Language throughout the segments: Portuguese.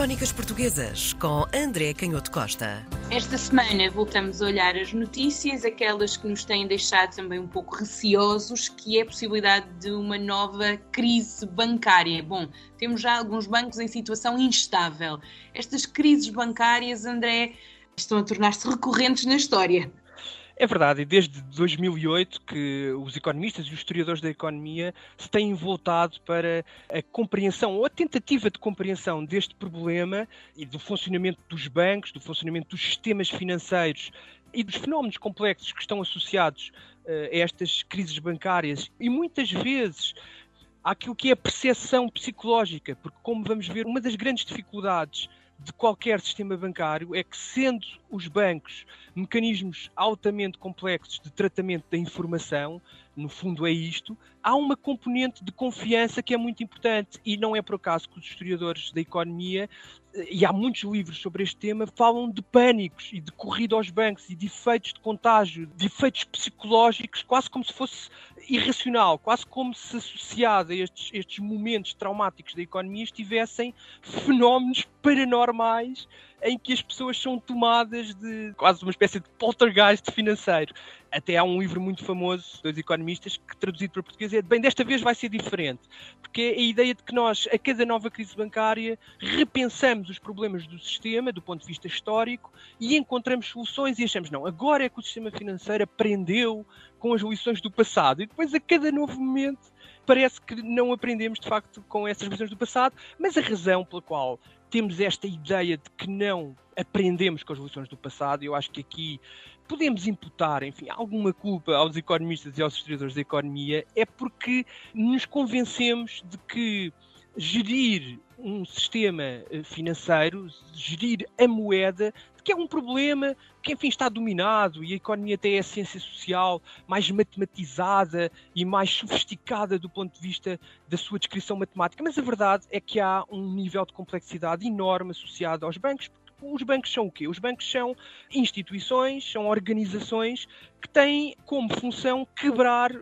Crónicas Portuguesas com André Canhoto Costa. Esta semana voltamos a olhar as notícias, aquelas que nos têm deixado também um pouco receosos, que é a possibilidade de uma nova crise bancária. Bom, temos já alguns bancos em situação instável. Estas crises bancárias, André, estão a tornar-se recorrentes na história. É verdade, e desde 2008 que os economistas e os historiadores da economia se têm voltado para a compreensão ou a tentativa de compreensão deste problema e do funcionamento dos bancos, do funcionamento dos sistemas financeiros e dos fenómenos complexos que estão associados uh, a estas crises bancárias. E muitas vezes àquilo que é a percepção psicológica, porque como vamos ver, uma das grandes dificuldades de qualquer sistema bancário é que, sendo os bancos mecanismos altamente complexos de tratamento da informação, no fundo é isto, há uma componente de confiança que é muito importante. E não é por acaso que os historiadores da economia, eh, e há muitos livros sobre este tema, falam de pânicos e de corrida aos bancos e de efeitos de contágio, de efeitos psicológicos, quase como se fosse irracional, quase como se associado a estes, estes momentos traumáticos da economia estivessem fenómenos paranormais em que as pessoas são tomadas de quase uma espécie de poltergeist financeiro. Até há um livro muito famoso dos economistas que, traduzido para português, é bem, desta vez vai ser diferente. Porque é a ideia de que nós, a cada nova crise bancária, repensamos os problemas do sistema, do ponto de vista histórico, e encontramos soluções e achamos, não, agora é que o sistema financeiro aprendeu com as lições do passado. E depois, a cada novo momento, parece que não aprendemos de facto com essas lições do passado, mas a razão pela qual temos esta ideia de que não aprendemos com as lições do passado. Eu acho que aqui podemos imputar, enfim, alguma culpa aos economistas e aos historiadores da economia, é porque nos convencemos de que gerir um sistema eh, financeiro, gerir a moeda, que é um problema que, enfim, está dominado e a economia até é a ciência social mais matematizada e mais sofisticada do ponto de vista da sua descrição matemática. Mas a verdade é que há um nível de complexidade enorme associado aos bancos, os bancos são o quê? Os bancos são instituições, são organizações que têm como função quebrar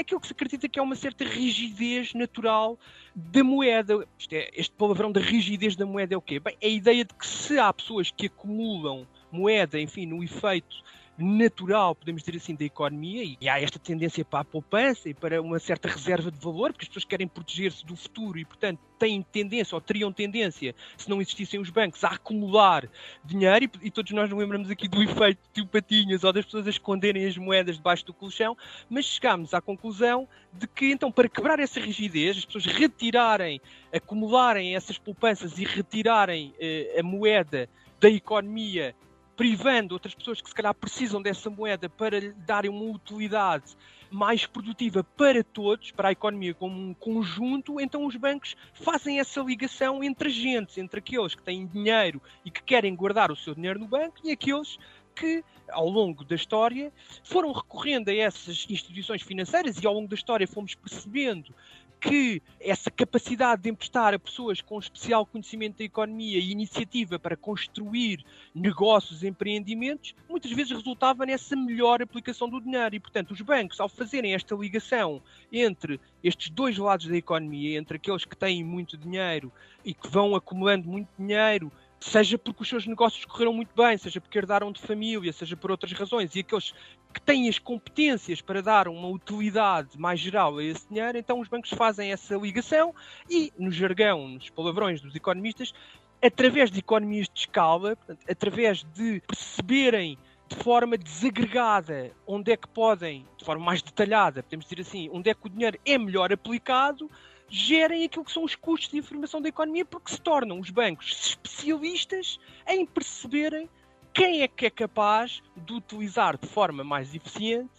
aquilo que se acredita que é uma certa rigidez natural da moeda. Este, é, este palavrão da rigidez da moeda é o quê? Bem, é a ideia de que se há pessoas que acumulam moeda, enfim, no efeito natural, podemos dizer assim, da economia, e há esta tendência para a poupança e para uma certa reserva de valor, porque as pessoas querem proteger-se do futuro e, portanto, têm tendência, ou teriam tendência, se não existissem os bancos, a acumular dinheiro, e, e todos nós nos lembramos aqui do efeito de patinhas ou das pessoas a esconderem as moedas debaixo do colchão, mas chegámos à conclusão de que, então, para quebrar essa rigidez, as pessoas retirarem, acumularem essas poupanças e retirarem eh, a moeda da economia privando outras pessoas que se calhar precisam dessa moeda para lhe darem uma utilidade mais produtiva para todos, para a economia como um conjunto, então os bancos fazem essa ligação entre agentes, entre aqueles que têm dinheiro e que querem guardar o seu dinheiro no banco e aqueles que, ao longo da história, foram recorrendo a essas instituições financeiras e ao longo da história fomos percebendo que essa capacidade de emprestar a pessoas com especial conhecimento da economia e iniciativa para construir negócios, empreendimentos, muitas vezes resultava nessa melhor aplicação do dinheiro. E, portanto, os bancos, ao fazerem esta ligação entre estes dois lados da economia, entre aqueles que têm muito dinheiro e que vão acumulando muito dinheiro seja porque os seus negócios correram muito bem, seja porque herdaram de família, seja por outras razões, e aqueles que têm as competências para dar uma utilidade mais geral a esse dinheiro, então os bancos fazem essa ligação e, no jargão, nos palavrões dos economistas, através de economias de escala, portanto, através de perceberem de forma desagregada onde é que podem, de forma mais detalhada, podemos dizer assim, onde é que o dinheiro é melhor aplicado, gerem aquilo que são os custos de informação da economia, porque se tornam os bancos especialistas em perceberem quem é que é capaz de utilizar de forma mais eficiente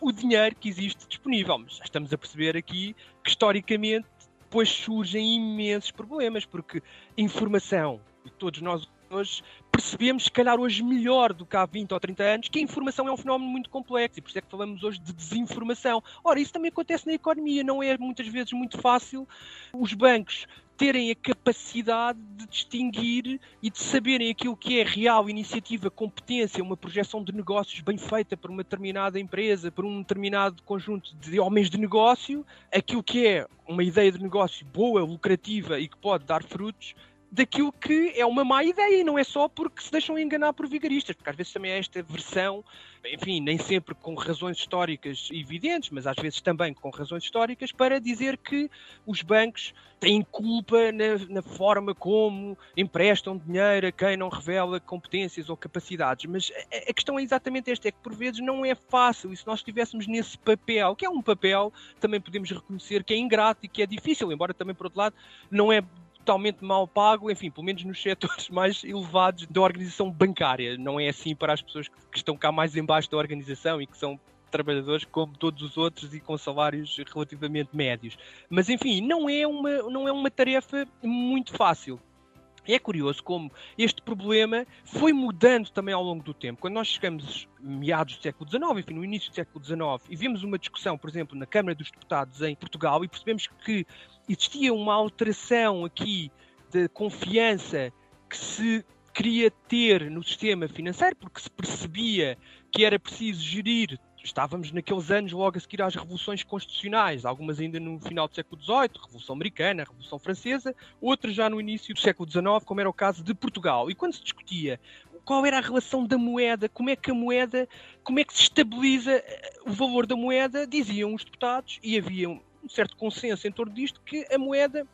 o dinheiro que existe disponível. Mas já estamos a perceber aqui que historicamente depois surgem imensos problemas, porque informação, e todos nós hoje percebemos, se calhar hoje melhor do que há 20 ou 30 anos, que a informação é um fenómeno muito complexo e por isso é que falamos hoje de desinformação. Ora, isso também acontece na economia, não é muitas vezes muito fácil os bancos terem a capacidade de distinguir e de saberem aquilo que é real iniciativa, competência, uma projeção de negócios bem feita por uma determinada empresa, por um determinado conjunto de homens de negócio, aquilo que é uma ideia de negócio boa, lucrativa e que pode dar frutos, daquilo que é uma má ideia e não é só porque se deixam enganar por vigaristas, porque às vezes também é esta versão, enfim, nem sempre com razões históricas evidentes, mas às vezes também com razões históricas, para dizer que os bancos têm culpa na, na forma como emprestam dinheiro a quem não revela competências ou capacidades. Mas a, a questão é exatamente esta: é que por vezes não é fácil, e se nós estivéssemos nesse papel, que é um papel, também podemos reconhecer que é ingrato e que é difícil, embora também, por outro lado, não é totalmente mal pago, enfim, pelo menos nos setores mais elevados da organização bancária. Não é assim para as pessoas que estão cá mais embaixo da organização e que são trabalhadores como todos os outros e com salários relativamente médios. Mas enfim, não é uma, não é uma tarefa muito fácil. É curioso como este problema foi mudando também ao longo do tempo. Quando nós chegamos meados do século XIX, enfim, no início do século XIX, e vimos uma discussão, por exemplo, na Câmara dos Deputados em Portugal, e percebemos que existia uma alteração aqui de confiança que se queria ter no sistema financeiro, porque se percebia que era preciso gerir estávamos naqueles anos logo a seguir às revoluções constitucionais, algumas ainda no final do século XVIII, Revolução Americana, Revolução Francesa, outras já no início do século XIX, como era o caso de Portugal. E quando se discutia qual era a relação da moeda, como é que a moeda, como é que se estabiliza eh, o valor da moeda, diziam os deputados, e havia um certo consenso em torno disto, que a moeda,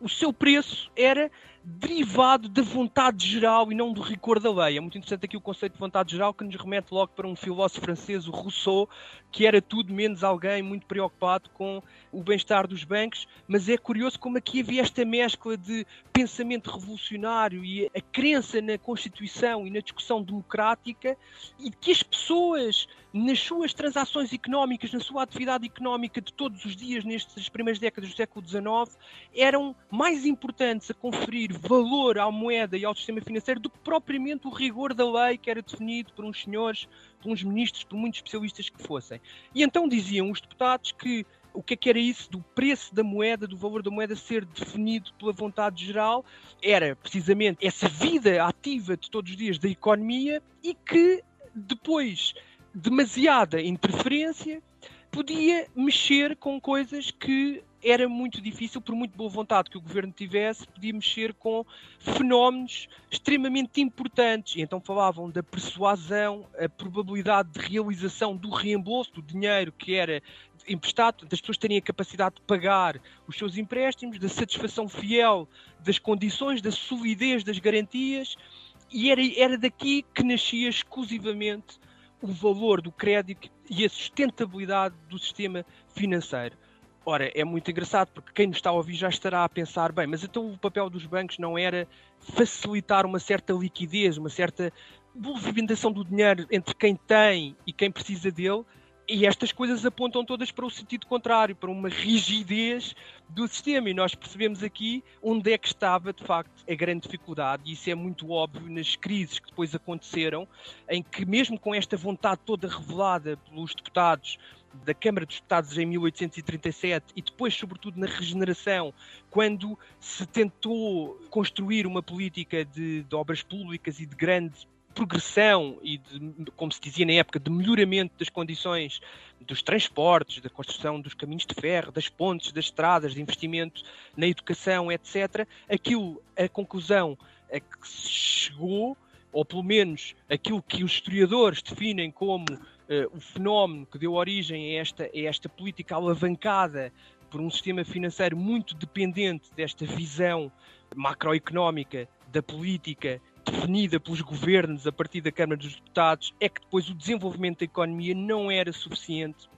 o seu preço era derivado da vontade geral e não do rigor da lei. É muito interessante aqui o conceito de vontade geral que nos remete logo para um filósofo francês, o Rousseau, que era tudo menos alguém muito preocupado com o bem-estar dos bancos, mas é curioso como aqui havia esta mescla de pensamento revolucionário e a crença na Constituição e na discussão democrática e que as pessoas nas suas transações económicas, na sua atividade económica de todos os dias nestas primeiras décadas do século XIX, eram mais importantes a conferir valor à moeda e ao sistema financeiro do que propriamente o rigor da lei que era definido por uns senhores, por uns ministros, por muitos especialistas que fossem. E então diziam os deputados que o que é que era isso do preço da moeda, do valor da moeda ser definido pela vontade geral? Era precisamente essa vida ativa de todos os dias da economia e que depois demasiada interferência podia mexer com coisas que era muito difícil, por muito boa vontade que o governo tivesse, podia mexer com fenómenos extremamente importantes. E então falavam da persuasão, a probabilidade de realização do reembolso do dinheiro que era emprestado, das pessoas terem a capacidade de pagar os seus empréstimos, da satisfação fiel das condições, da solidez das garantias. E era, era daqui que nascia exclusivamente o valor do crédito e a sustentabilidade do sistema financeiro. Ora, é muito engraçado porque quem nos está a ouvir já estará a pensar, bem, mas então o papel dos bancos não era facilitar uma certa liquidez, uma certa movimentação do dinheiro entre quem tem e quem precisa dele, e estas coisas apontam todas para o sentido contrário, para uma rigidez do sistema. E nós percebemos aqui onde é que estava, de facto, a grande dificuldade. E isso é muito óbvio nas crises que depois aconteceram, em que, mesmo com esta vontade toda revelada pelos deputados da Câmara dos Deputados em 1837 e depois, sobretudo, na regeneração, quando se tentou construir uma política de, de obras públicas e de grande progressão e, de, como se dizia na época, de melhoramento das condições dos transportes, da construção dos caminhos de ferro, das pontes, das estradas, de investimento na educação, etc., aquilo, a conclusão a que se chegou, ou pelo menos aquilo que os historiadores definem como uh, o fenómeno que deu origem a esta, a esta política alavancada por um sistema financeiro muito dependente desta visão macroeconómica da política definida pelos governos a partir da Câmara dos Deputados é que depois o desenvolvimento da economia não era suficiente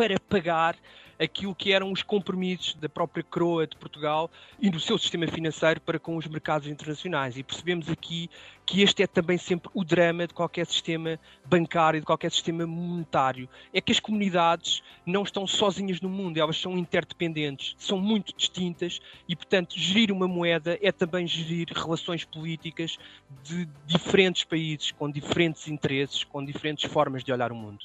para pagar aquilo que eram os compromissos da própria coroa de Portugal e do seu sistema financeiro para com os mercados internacionais. E percebemos aqui que este é também sempre o drama de qualquer sistema bancário, de qualquer sistema monetário. É que as comunidades não estão sozinhas no mundo, elas são interdependentes, são muito distintas e, portanto, gerir uma moeda é também gerir relações políticas de diferentes países, com diferentes interesses, com diferentes formas de olhar o mundo.